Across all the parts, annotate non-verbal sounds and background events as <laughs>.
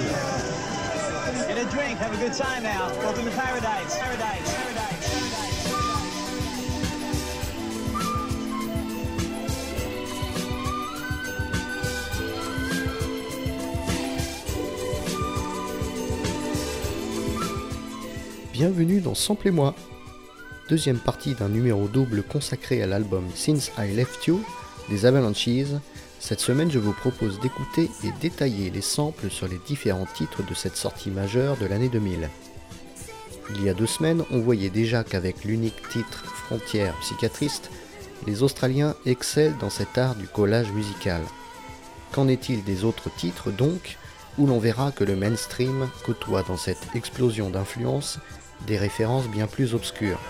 A drink, have a good time now. Welcome to paradise. Paradise. Bienvenue dans Sample et moi, deuxième partie d'un numéro double consacré à l'album Since I Left You des Avalanches. Cette semaine, je vous propose d'écouter et détailler les samples sur les différents titres de cette sortie majeure de l'année 2000. Il y a deux semaines, on voyait déjà qu'avec l'unique titre Frontière psychiatriste, les Australiens excellent dans cet art du collage musical. Qu'en est-il des autres titres donc, où l'on verra que le mainstream côtoie dans cette explosion d'influence des références bien plus obscures?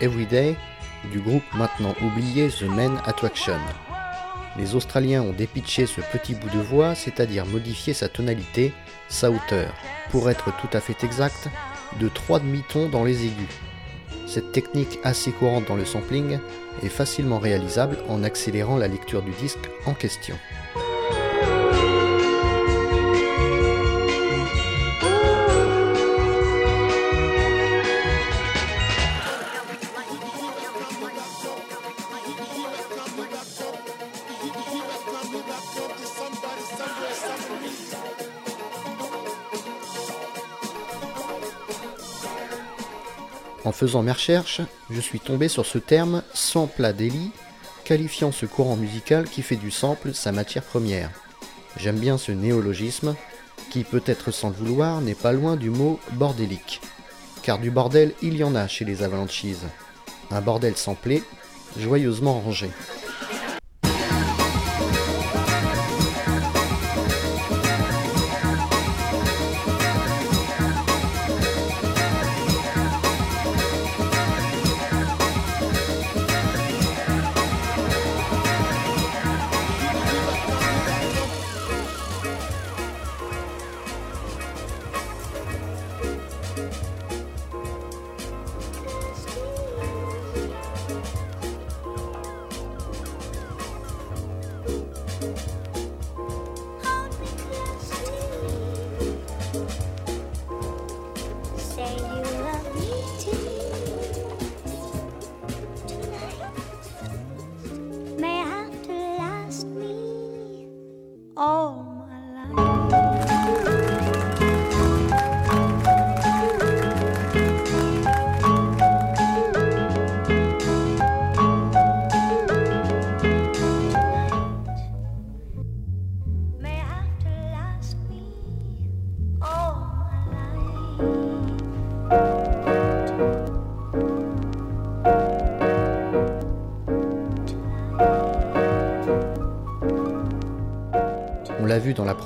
Everyday du groupe maintenant oublié The Men Attraction. Les Australiens ont dépitché ce petit bout de voix, c'est-à-dire modifié sa tonalité, sa hauteur, pour être tout à fait exact, de 3 demi-tons dans les aigus. Cette technique assez courante dans le sampling est facilement réalisable en accélérant la lecture du disque en question. Faisant mes recherches, je suis tombé sur ce terme sampladélie, qualifiant ce courant musical qui fait du sample sa matière première. J'aime bien ce néologisme, qui peut-être sans le vouloir n'est pas loin du mot bordélique. Car du bordel, il y en a chez les Avalanches. Un bordel samplé, joyeusement rangé.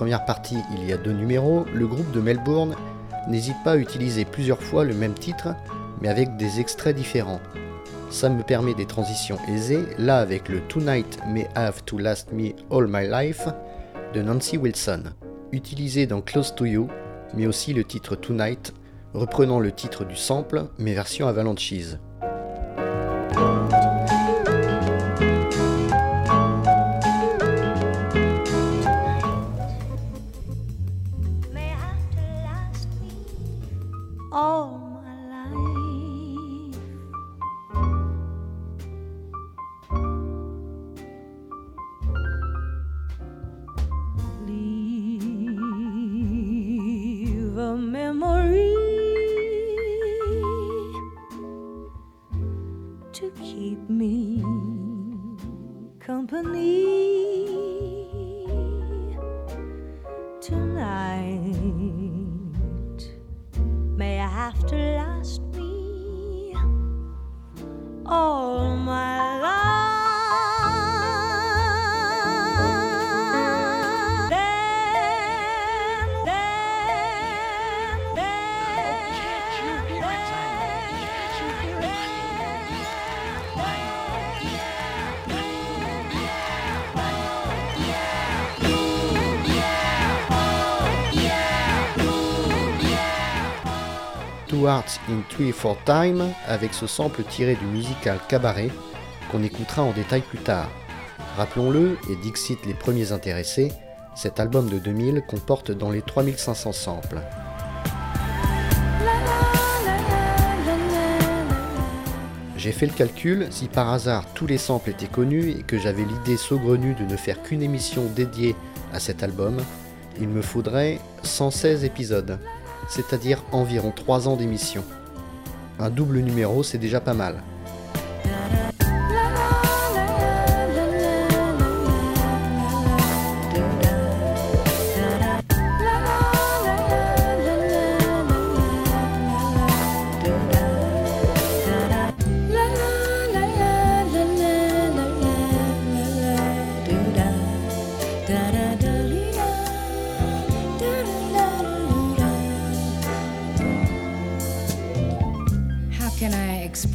Première partie il y a deux numéros, le groupe de Melbourne n'hésite pas à utiliser plusieurs fois le même titre, mais avec des extraits différents. Ça me permet des transitions aisées, là avec le Tonight May Have to Last Me All My Life de Nancy Wilson, utilisé dans Close to You, mais aussi le titre Tonight, reprenant le titre du sample, mais version Avalanches. All In Three Four Time avec ce sample tiré du musical Cabaret qu'on écoutera en détail plus tard. Rappelons-le, et Dixit les premiers intéressés, cet album de 2000 comporte dans les 3500 samples. J'ai fait le calcul, si par hasard tous les samples étaient connus et que j'avais l'idée saugrenue de ne faire qu'une émission dédiée à cet album, il me faudrait 116 épisodes, c'est-à-dire environ 3 ans d'émission. Un double numéro, c'est déjà pas mal.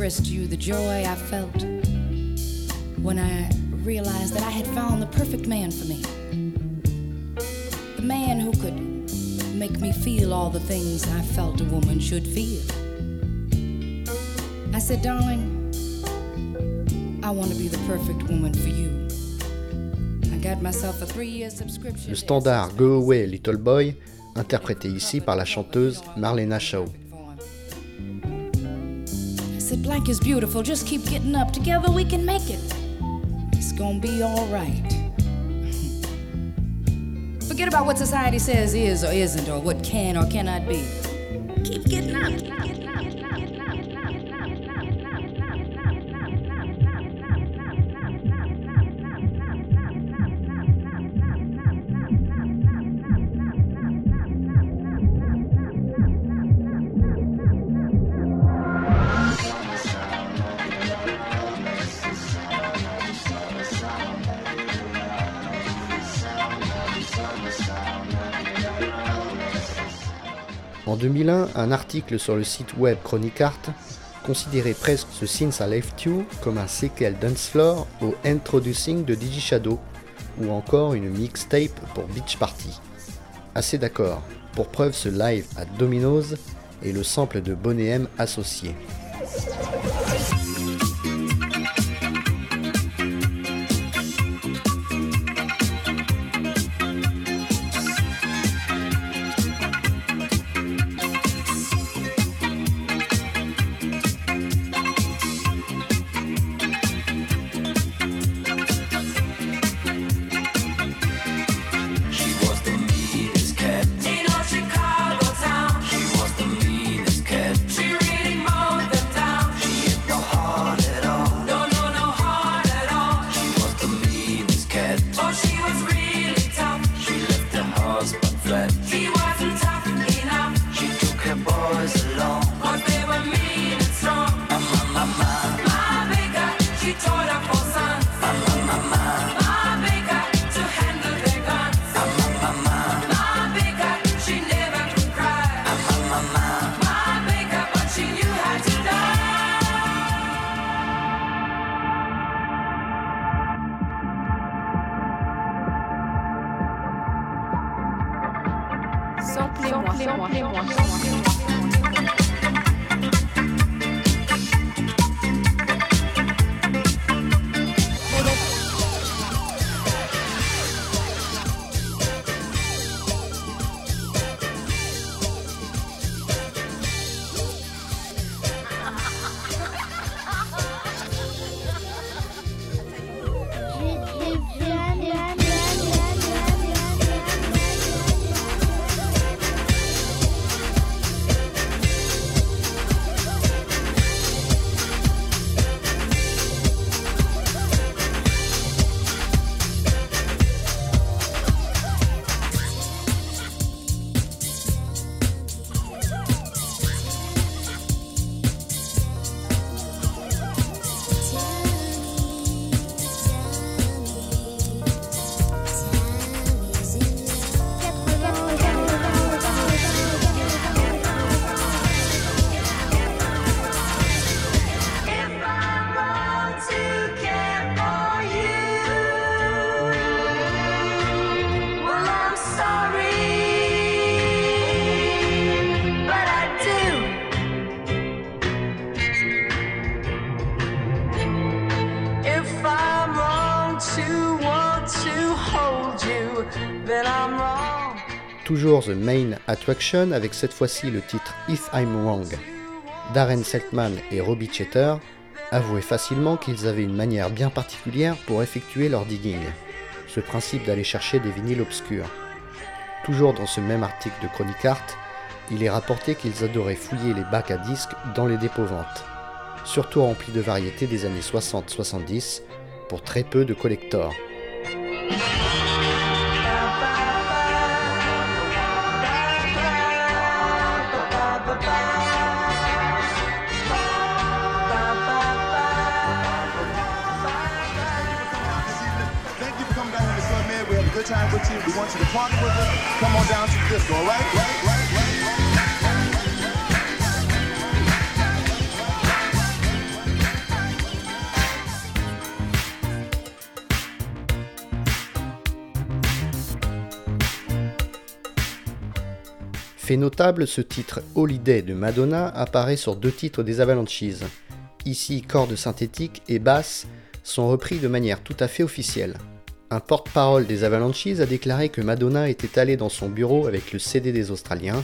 To you the joy I felt when I realized that I had found the perfect man for me? The man who could make me feel all the things I felt a woman should feel. I said, darling, I want to be the perfect woman for you. I got myself a three-year subscription. Le standard Go Away Little Boy, interprété ici par la chanteuse Marlena Shaw. Blank is beautiful. Just keep getting up. Together we can make it. It's gonna be all right. <laughs> Forget about what society says is or isn't, or what can or cannot be. Keep getting up. Keep getting up. 2001, un article sur le site web Chronicart considérait presque ce Since I Left You comme un séquel Dance Floor au Introducing de DigiShadow ou encore une mixtape pour Beach Party. Assez d'accord, pour preuve ce live à Domino's et le sample de Boney associé. 黑魔黑魔黑魔 Attraction avec cette fois-ci le titre If I'm Wrong. Darren Seltman et Robbie Chetter avouaient facilement qu'ils avaient une manière bien particulière pour effectuer leur digging, ce principe d'aller chercher des vinyles obscurs. Toujours dans ce même article de Chronic Art, il est rapporté qu'ils adoraient fouiller les bacs à disques dans les dépôts-ventes, surtout remplis de variétés des années 60-70, pour très peu de collectors. Fait notable, ce titre Holiday de Madonna apparaît sur deux titres des Avalanches. Ici, cordes synthétiques et basses sont repris de manière tout à fait officielle. Un porte-parole des Avalanches a déclaré que Madonna était allée dans son bureau avec le CD des Australiens,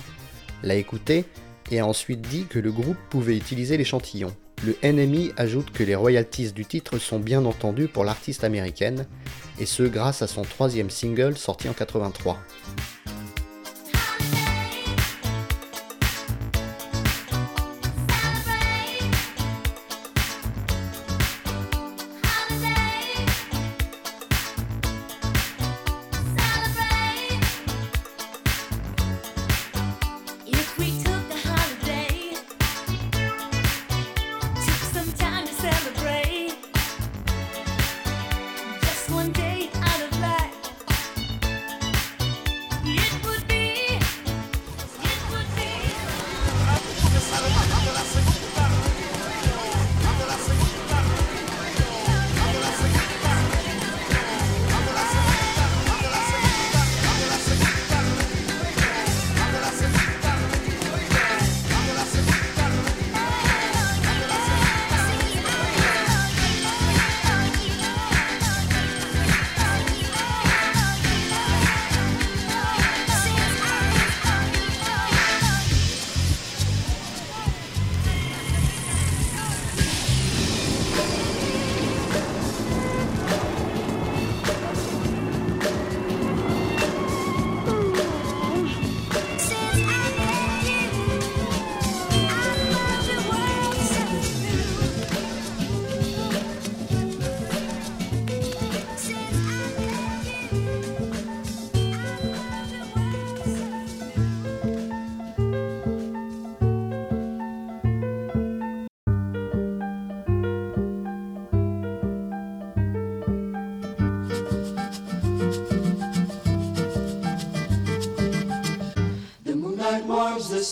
l'a écouté et a ensuite dit que le groupe pouvait utiliser l'échantillon. Le NMI ajoute que les royalties du titre sont bien entendues pour l'artiste américaine, et ce grâce à son troisième single sorti en 83.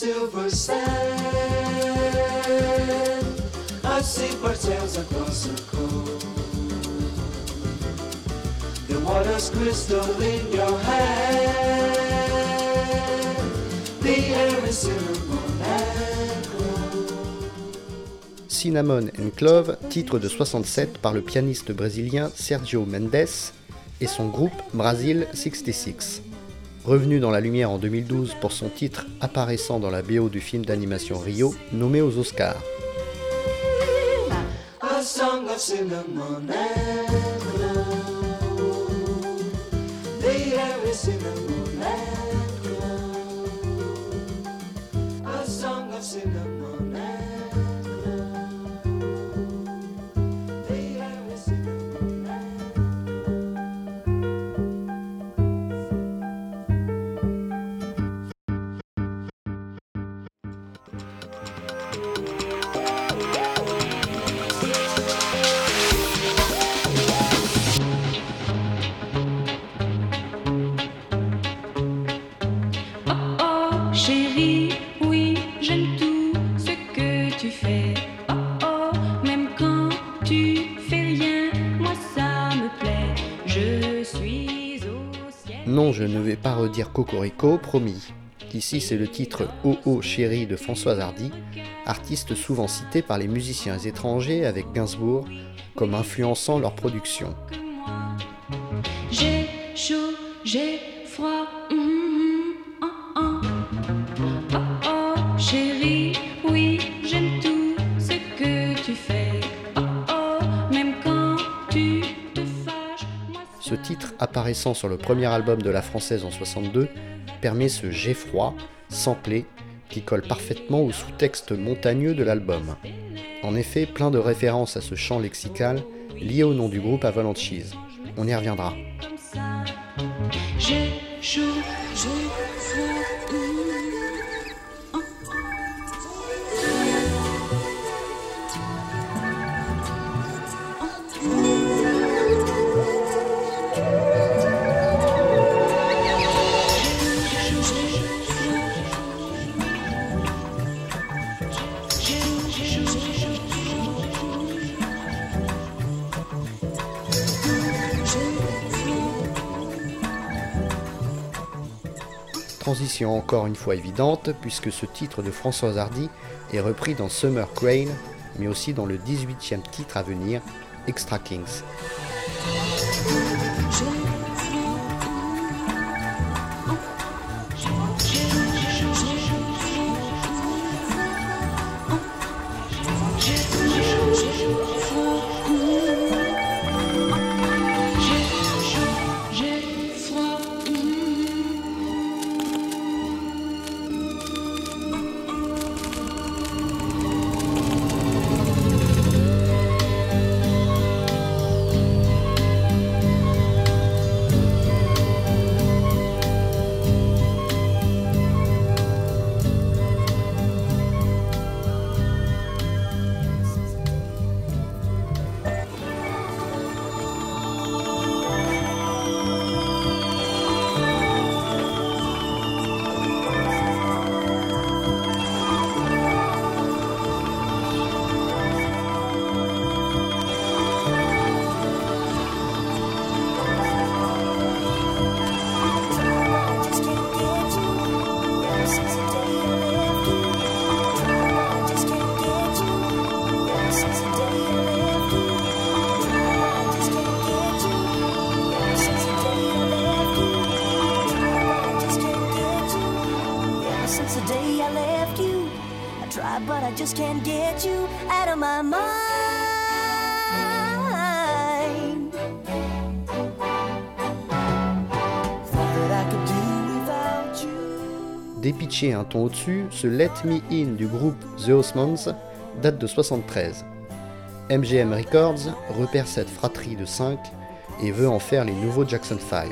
Silver sand. I see across the. The water's crystal in your hand. The air is cinnamon and gold. Cinnamon and Clove, titre de 67 par le pianiste brésilien Sergio Mendes et son groupe Brasil 66. Revenu dans la lumière en 2012 pour son titre apparaissant dans la BO du film d'animation Rio, nommé aux Oscars. Cocorico, promis. Ici, c'est le titre Oh Oh Chérie de Françoise Hardy, artiste souvent cité par les musiciens étrangers avec Gainsbourg comme influençant leur production. Apparaissant sur le premier album de la française en 62 permet ce J'ai froid, samplé, qui colle parfaitement au sous-texte montagneux de l'album. En effet, plein de références à ce chant lexical lié au nom du groupe Avalanches. On y reviendra. Transition encore une fois évidente, puisque ce titre de Françoise Hardy est repris dans Summer Crane, mais aussi dans le 18e titre à venir, Extra Kings. Just get you out of my mind. Dépitché un ton au-dessus, ce Let Me In du groupe The Osmonds date de 73. MGM Records repère cette fratrie de 5 et veut en faire les nouveaux Jackson 5.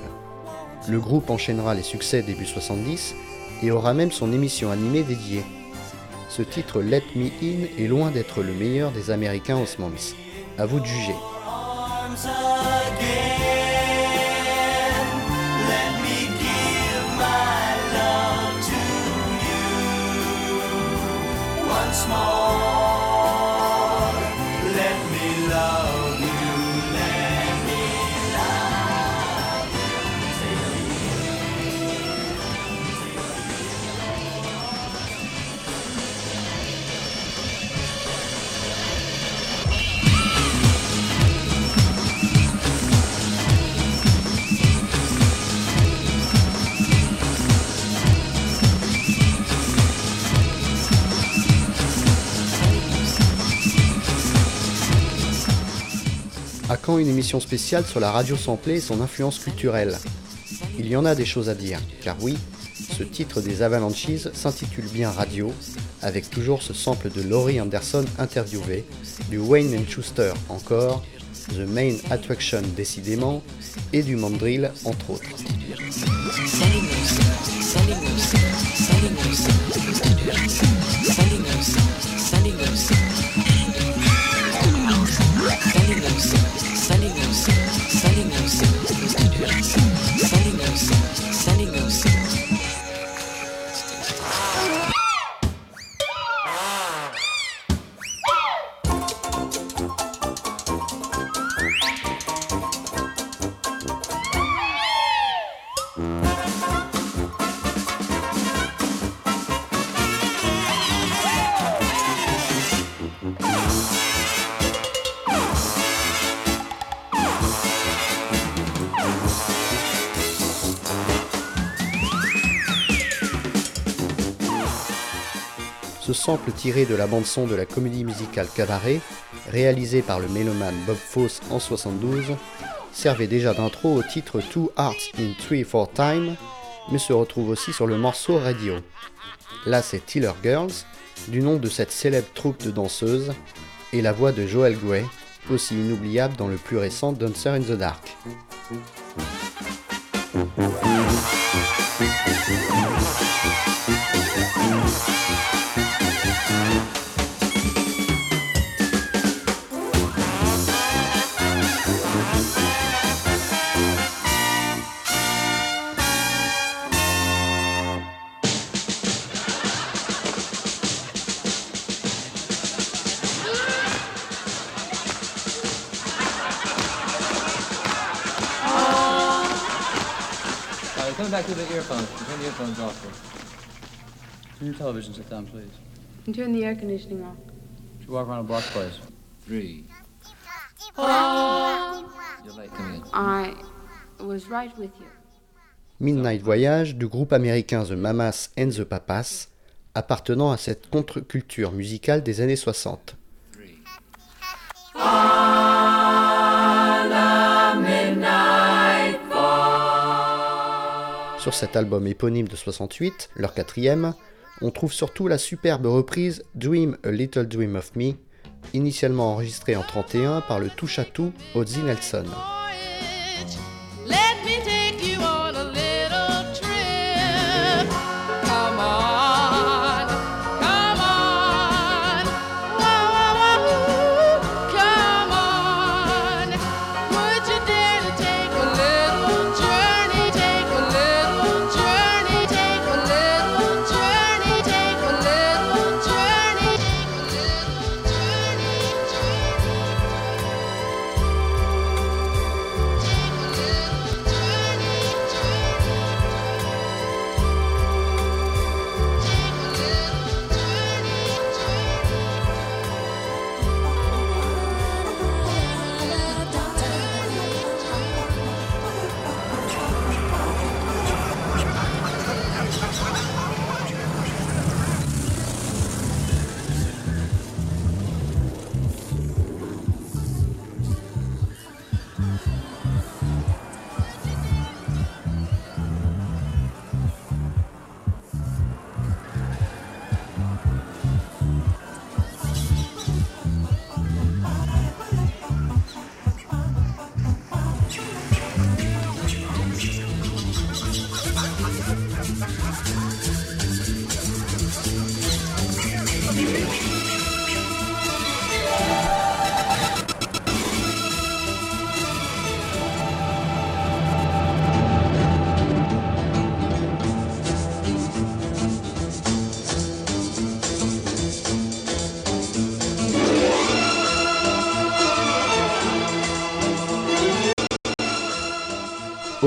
Le groupe enchaînera les succès début 70 et aura même son émission animée dédiée. Ce titre Let Me In est loin d'être le meilleur des Américains Osmonds. À vous de juger. Une émission spéciale sur la radio samplée et son influence culturelle Il y en a des choses à dire, car oui, ce titre des Avalanches s'intitule bien Radio, avec toujours ce sample de Laurie Anderson interviewé, du Wayne and Schuster encore, The Main Attraction décidément, et du Mandrill entre autres. Tiré de la bande-son de la comédie musicale Cabaret, réalisée par le mélomane Bob Fosse en 72, servait déjà d'intro au titre Two Hearts in Three Four Time, mais se retrouve aussi sur le morceau Radio. Là, c'est Tiller Girls, du nom de cette célèbre troupe de danseuses, et la voix de Joel Grey, aussi inoubliable dans le plus récent Dancer in the Dark. Earphones. Turn the earphones off. Turn your television set down, please? And turn the air conditioning off. Should walk around the block twice. Three. You're late coming in. I was right with you. Midnight Voyage du groupe américain The Mamas and the Papas, appartenant à cette contre-culture musicale des années 60. Sur cet album éponyme de 68, leur quatrième, on trouve surtout la superbe reprise Dream a Little Dream of Me, initialement enregistrée en 31 par le touche-à-tout Ozzy Nelson.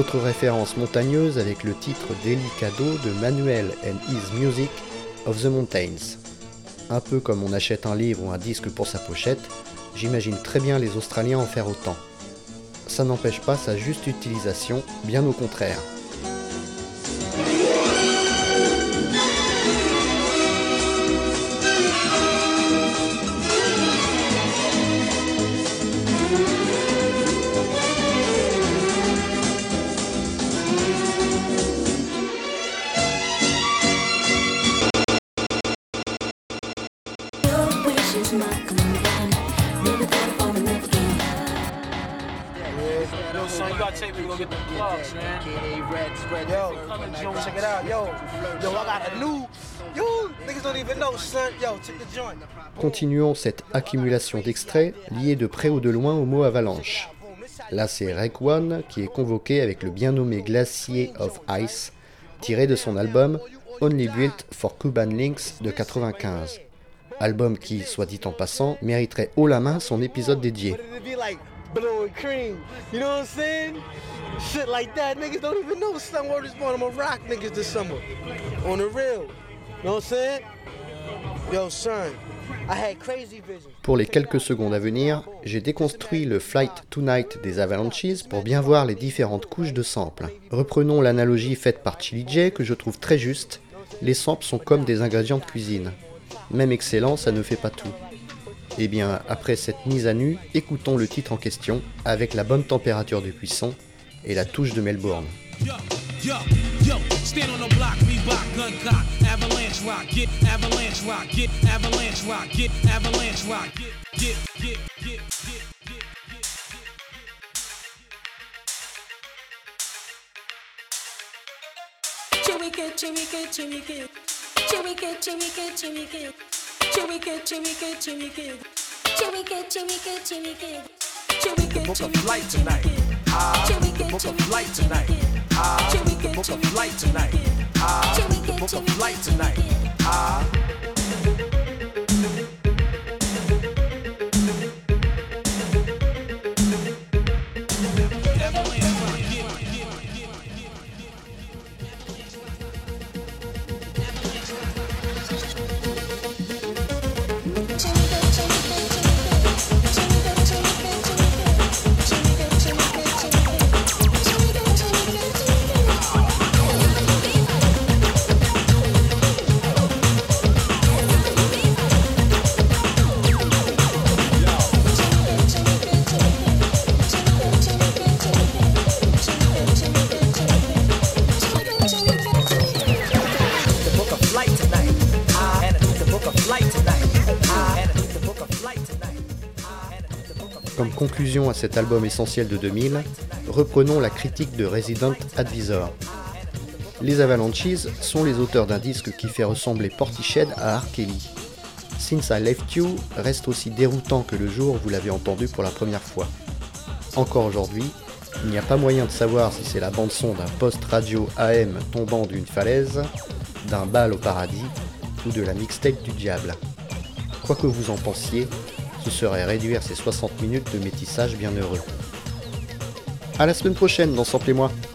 Autre référence montagneuse avec le titre Delicado de Manuel and His Music of the Mountains. Un peu comme on achète un livre ou un disque pour sa pochette, j'imagine très bien les Australiens en faire autant. Ça n'empêche pas sa juste utilisation, bien au contraire. Continuons cette accumulation d'extraits liés de près ou de loin au mot avalanche. Là, c'est Rec One qui est convoqué avec le bien nommé Glacier of Ice, tiré de son album Only Built for Cuban Links de 95. Album qui, soit dit en passant, mériterait haut la main son épisode dédié. Pour les quelques secondes à venir, j'ai déconstruit le Flight Tonight des Avalanches pour bien voir les différentes couches de samples. Reprenons l'analogie faite par Chili J que je trouve très juste, les samples sont comme des ingrédients de cuisine. Même excellent, ça ne fait pas tout. Eh bien, après cette mise à nu, écoutons le titre en question avec la bonne température du cuisson et la touche de Melbourne. Yo, yo, yo, stand on the block, Reebok, gun cock, avalanche rock, get avalanche rock, get avalanche rock, get avalanche rock, get, get, get, get, get. Chewy kid, Jimmy Kid, Jimmy Kid, tonight. Ah, The book of light tonight. Ah, The book of light tonight. Ah. À cet album essentiel de 2000, reprenons la critique de Resident Advisor. Les Avalanches sont les auteurs d'un disque qui fait ressembler Portiched à R. Since I Left You reste aussi déroutant que le jour où vous l'avez entendu pour la première fois. Encore aujourd'hui, il n'y a pas moyen de savoir si c'est la bande-son d'un poste radio AM tombant d'une falaise, d'un bal au paradis ou de la mixtape du diable. Quoi que vous en pensiez, ce serait réduire ces 60 minutes de métissage bien heureux. À la semaine prochaine dans Samplez-moi the